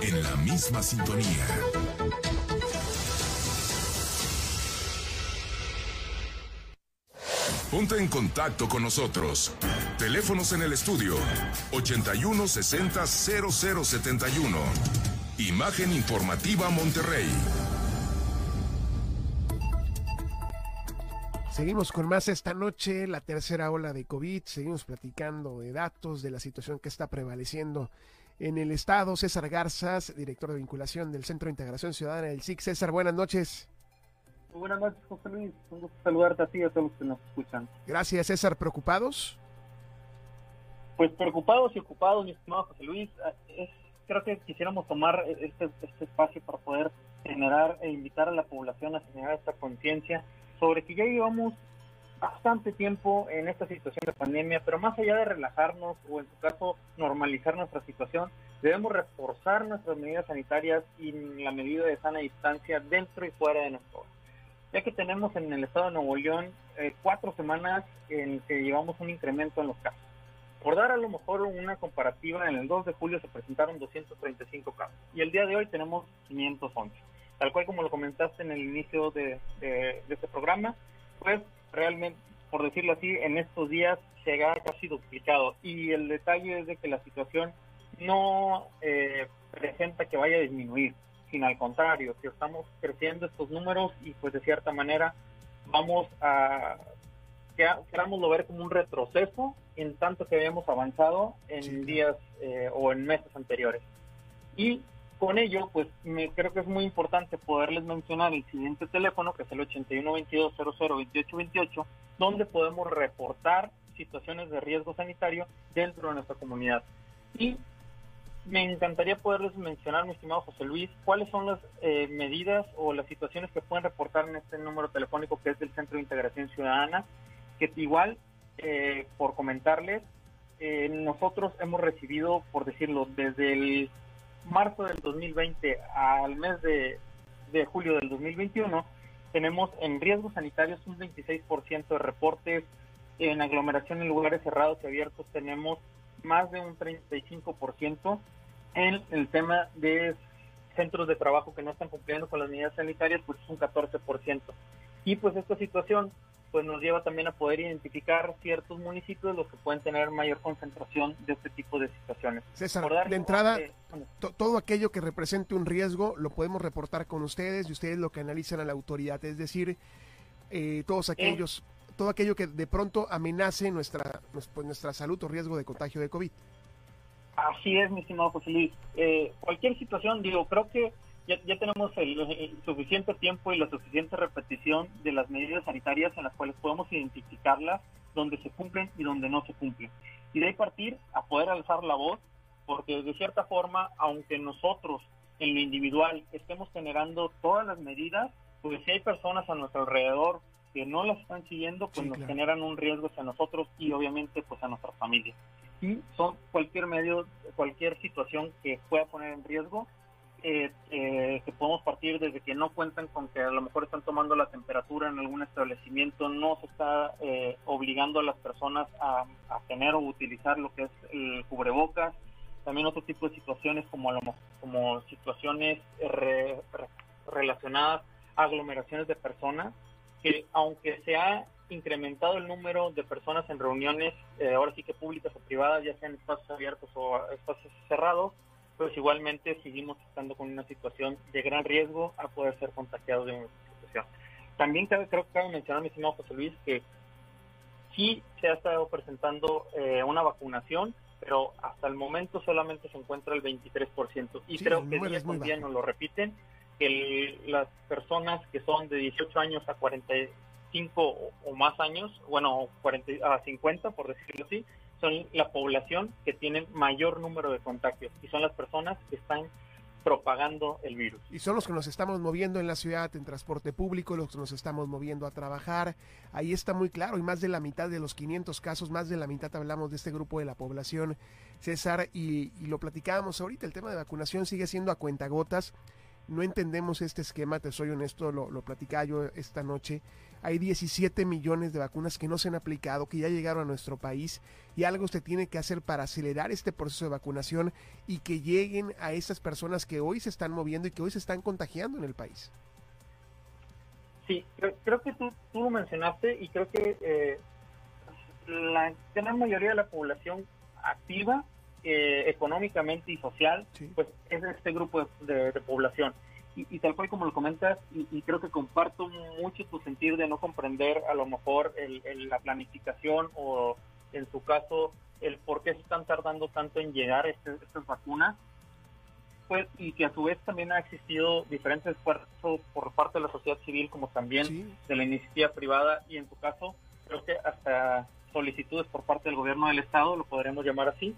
En la misma sintonía. Ponte en contacto con nosotros. Teléfonos en el estudio 81 60 0071. Imagen informativa Monterrey. Seguimos con más esta noche, la tercera ola de COVID. Seguimos platicando de datos, de la situación que está prevaleciendo en el Estado. César Garzas, director de vinculación del Centro de Integración Ciudadana del SIC. César, buenas noches. Buenas noches, José Luis. Un gusto saludarte a ti y a todos los que nos escuchan. Gracias, César. ¿Preocupados? Pues preocupados y ocupados, mi estimado José Luis. creo que quisiéramos tomar este, este espacio para poder generar e invitar a la población a generar esta conciencia sobre que ya llevamos bastante tiempo en esta situación de pandemia, pero más allá de relajarnos o en su caso normalizar nuestra situación, debemos reforzar nuestras medidas sanitarias y la medida de sana distancia dentro y fuera de nuestro hogar ya que tenemos en el estado de Nuevo León eh, cuatro semanas en que llevamos un incremento en los casos. Por dar a lo mejor una comparativa, en el 2 de julio se presentaron 235 casos y el día de hoy tenemos 511. Tal cual como lo comentaste en el inicio de, este programa, pues realmente, por decirlo así, en estos días se ha casi duplicado y el detalle es de que la situación no eh, presenta que vaya a disminuir sino al contrario, que estamos creciendo estos números y pues de cierta manera vamos a, querámoslo ver como un retroceso en tanto que habíamos avanzado en días eh, o en meses anteriores. Y con ello, pues me creo que es muy importante poderles mencionar el siguiente teléfono, que es el 8122002828, donde podemos reportar situaciones de riesgo sanitario dentro de nuestra comunidad. Y me encantaría poderles mencionar, mi estimado José Luis, cuáles son las eh, medidas o las situaciones que pueden reportar en este número telefónico que es del Centro de Integración Ciudadana, que igual, eh, por comentarles, eh, nosotros hemos recibido, por decirlo, desde el marzo del 2020 al mes de, de julio del 2021, tenemos en riesgos sanitarios un 26% de reportes, en aglomeración en lugares cerrados y abiertos tenemos más de un 35% en el tema de centros de trabajo que no están cumpliendo con las medidas sanitarias, pues es un 14%. Y pues esta situación pues nos lleva también a poder identificar ciertos municipios los que pueden tener mayor concentración de este tipo de situaciones. César, de entrada, todo aquello que represente un riesgo lo podemos reportar con ustedes y ustedes lo que analizan a la autoridad, es decir, eh, todos aquellos todo aquello que de pronto amenace nuestra, pues, nuestra salud o riesgo de contagio de COVID. Así es, mi estimado José Luis. Eh, cualquier situación, digo, creo que ya, tenemos el, suficiente tiempo y la suficiente repetición de las medidas sanitarias en las cuales podemos identificarlas, donde se cumplen y donde no se cumplen. Y de ahí partir a poder alzar la voz, porque de cierta forma, aunque nosotros en lo individual estemos generando todas las medidas, pues si hay personas a nuestro alrededor que no las están siguiendo, pues nos generan un riesgo hacia nosotros y obviamente pues a nuestras familias. Y son cualquier medio, cualquier situación que pueda poner en riesgo, eh, eh, que podemos partir desde que no cuentan con que a lo mejor están tomando la temperatura en algún establecimiento, no se está eh, obligando a las personas a, tener o utilizar lo que es el cubrebocas, también otro tipo de situaciones como, como situaciones relacionadas a aglomeraciones de personas, que aunque se ha incrementado el número de personas en reuniones, eh, ahora sí que públicas o privadas, ya sean espacios abiertos o espacios cerrados, pues igualmente seguimos estando con una situación de gran riesgo a poder ser contagiados de una situación. También creo que cabe mencionar, mi estimado José Luis, que sí se ha estado presentando eh, una vacunación, pero hasta el momento solamente se encuentra el 23%. Y creo que día con día nos lo repiten que las personas que son de 18 años a 45 o, más años, bueno, 40, a 50 por decirlo así, son la población que tiene mayor número de contagios y son las personas que están propagando el virus. Y son los que nos estamos moviendo en la ciudad en transporte público, los que nos estamos moviendo a trabajar. Ahí está muy claro y más de la mitad de los 500 casos, más de la mitad hablamos de este grupo de la población, César, y, y lo platicábamos ahorita, el tema de vacunación sigue siendo a cuentagotas no entendemos este esquema, te soy honesto, lo, lo platicaba yo esta noche. hay 17 millones de vacunas que no se han aplicado, que ya llegaron a nuestro país y algo se tiene que hacer para acelerar este proceso de vacunación y que lleguen a esas personas que hoy se están moviendo y que hoy se están contagiando en el país. Sí, creo, que tú, lo mencionaste y creo que eh, la gran mayoría de la población activa eh, económicamente y social, pues es este grupo de, población. Y, tal cual como lo comentas, y, creo que comparto mucho tu sentir de no comprender a lo mejor la planificación o en su caso el por qué se están tardando tanto en llegar este, estas vacunas, pues, y que a su vez también ha existido diferentes esfuerzos por parte de la sociedad civil como también de la iniciativa privada y en tu caso creo que hasta solicitudes por parte del gobierno del estado, lo podremos llamar así,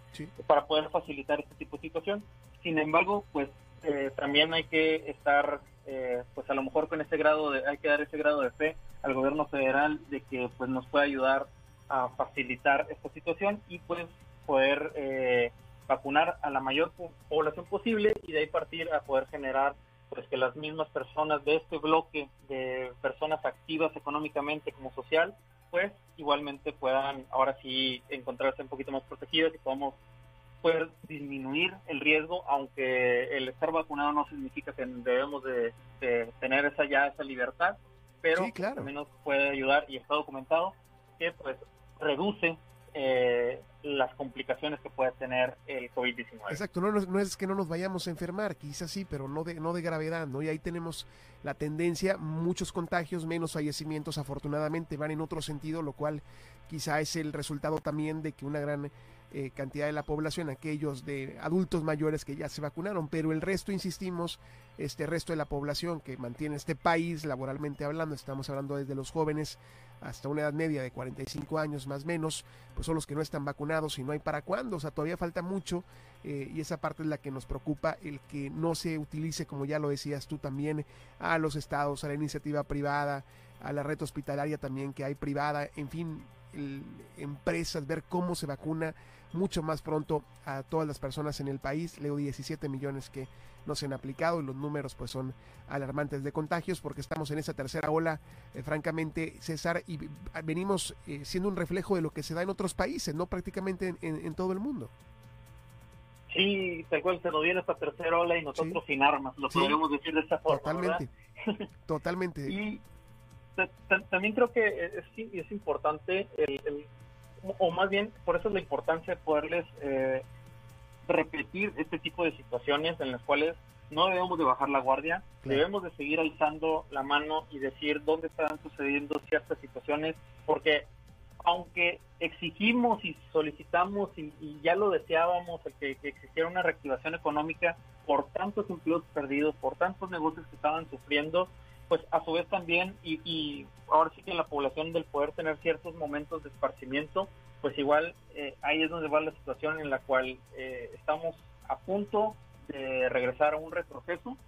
para poder facilitar este tipo de situación. Sin embargo, pues eh, también hay que estar, eh, pues a lo mejor con ese grado de, hay que dar ese grado de fe al gobierno federal de que pues nos pueda ayudar a facilitar esta situación y pues poder eh, vacunar a la mayor población posible y de ahí partir a poder generar pues que las mismas personas de este bloque de personas activas económicamente como social pues igualmente puedan ahora sí encontrarse un poquito más protegidas y podamos poder disminuir el riesgo, aunque el estar vacunado no significa que debemos de, tener esa ya esa libertad, pero al menos puede ayudar y está documentado que pues reduce eh, las complicaciones que puede tener el COVID-19. Exacto, no, no, es que no nos vayamos a enfermar, quizás sí, pero no de, no de gravedad, ¿no? Y ahí tenemos la tendencia, muchos contagios, menos fallecimientos, afortunadamente van en otro sentido, lo cual quizá es el resultado también de que una gran eh, cantidad de la población, aquellos de adultos mayores que ya se vacunaron, pero el resto, insistimos, este resto de la población que mantiene este país laboralmente hablando, estamos hablando desde los jóvenes hasta una edad media de 45 años más o menos, pues son los que no están vacunados y no hay para cuándo, o sea, todavía falta mucho eh, y esa parte es la que nos preocupa, el que no se utilice, como ya lo decías tú también, a los estados, a la iniciativa privada, a la red hospitalaria también que hay privada, en fin, empresas, ver cómo se vacuna mucho más pronto a todas las personas en el país. Leo 17 millones que no se han aplicado y los números pues son alarmantes de contagios porque estamos en esa tercera ola, eh, francamente, César, y venimos eh, siendo un reflejo de lo que se da en otros países, no prácticamente en, todo el mundo. Sí, tal cual se nos viene esta tercera ola y nosotros sin armas, lo podemos decir de esta forma. Totalmente, totalmente. Y también creo que es, es importante el, o más bien por eso es la importancia de poderles eh, repetir este tipo de situaciones en las cuales no debemos de bajar la guardia, debemos de seguir alzando la mano y decir dónde están sucediendo ciertas situaciones, porque aunque exigimos y solicitamos y, ya lo deseábamos el que, existiera una reactivación económica por tantos empleos perdidos, por tantos negocios que estaban sufriendo, pues a su vez también, y, y ahora sí que en la población del poder tener ciertos momentos de esparcimiento, pues igual eh, ahí es donde va la situación en la cual eh, estamos a punto de regresar a un retroceso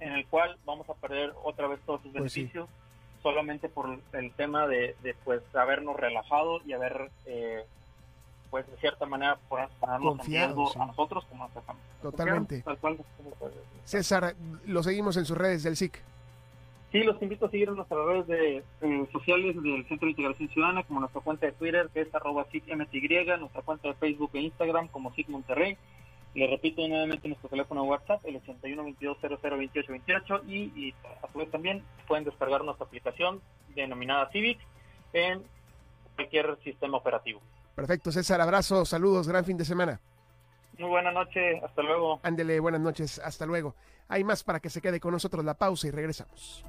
en el cual vamos a perder otra vez todos sus pues beneficios solamente por el tema de, pues habernos relajado y haber eh, pues de cierta manera ponernos a nosotros como a nuestra Totalmente. César, lo seguimos en sus redes del SIC. Sí, los invito a seguir en nuestras redes de, sociales del Centro de Integración Ciudadana, como nuestra cuenta de Twitter, que es arroba SICMTY, nuestra cuenta de Facebook e Instagram como SIC Monterrey. Le repito nuevamente nuestro teléfono WhatsApp, el 8122002828, y, y a su vez también pueden descargar nuestra aplicación denominada Civic en cualquier sistema operativo. Perfecto, César, abrazo, saludos, gran fin de semana. Muy buena noche, hasta luego. Ándele, buenas noches, hasta luego. Hay más para que se quede con nosotros la pausa y regresamos.